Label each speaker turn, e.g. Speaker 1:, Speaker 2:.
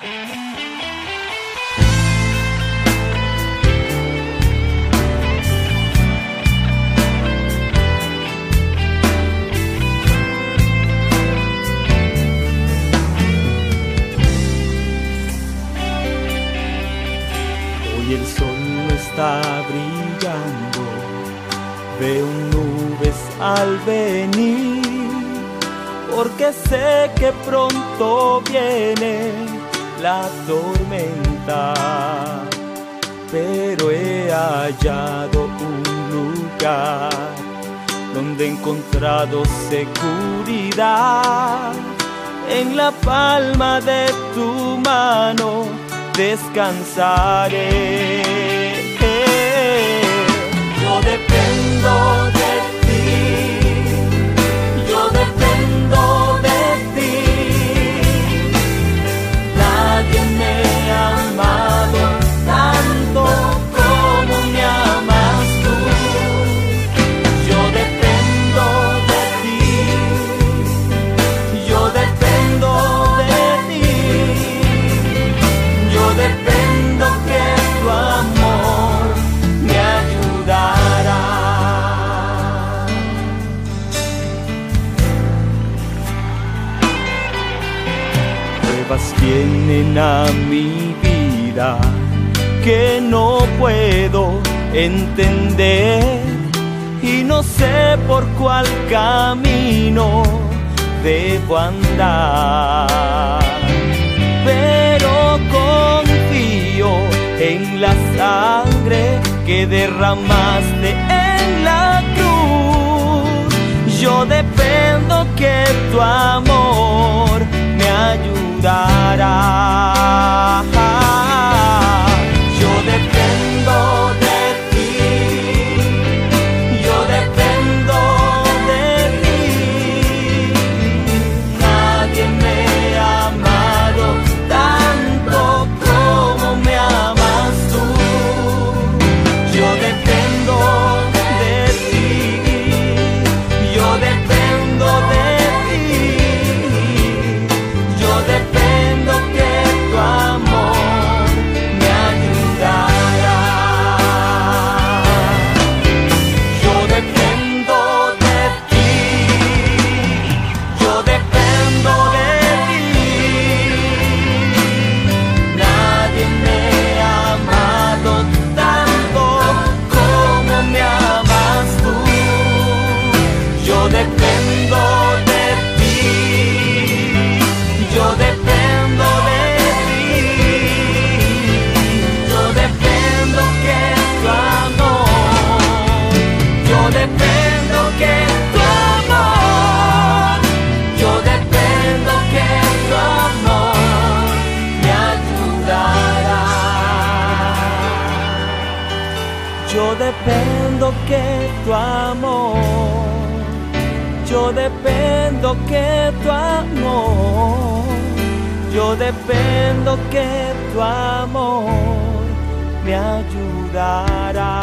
Speaker 1: Hoy el sol no está brillando, veo nubes al venir, porque sé que pronto viene la tormenta, pero he hallado un lugar donde he encontrado seguridad en la palma de tu mano descansaré. Yo dependo de Vienen a mi vida que no puedo entender y no sé por cuál camino debo andar pero confío en la sangre que derramaste en la cruz. Yo dependo Yo dependo que tu amor, yo dependo que tu amor, yo dependo que tu amor me ayudará.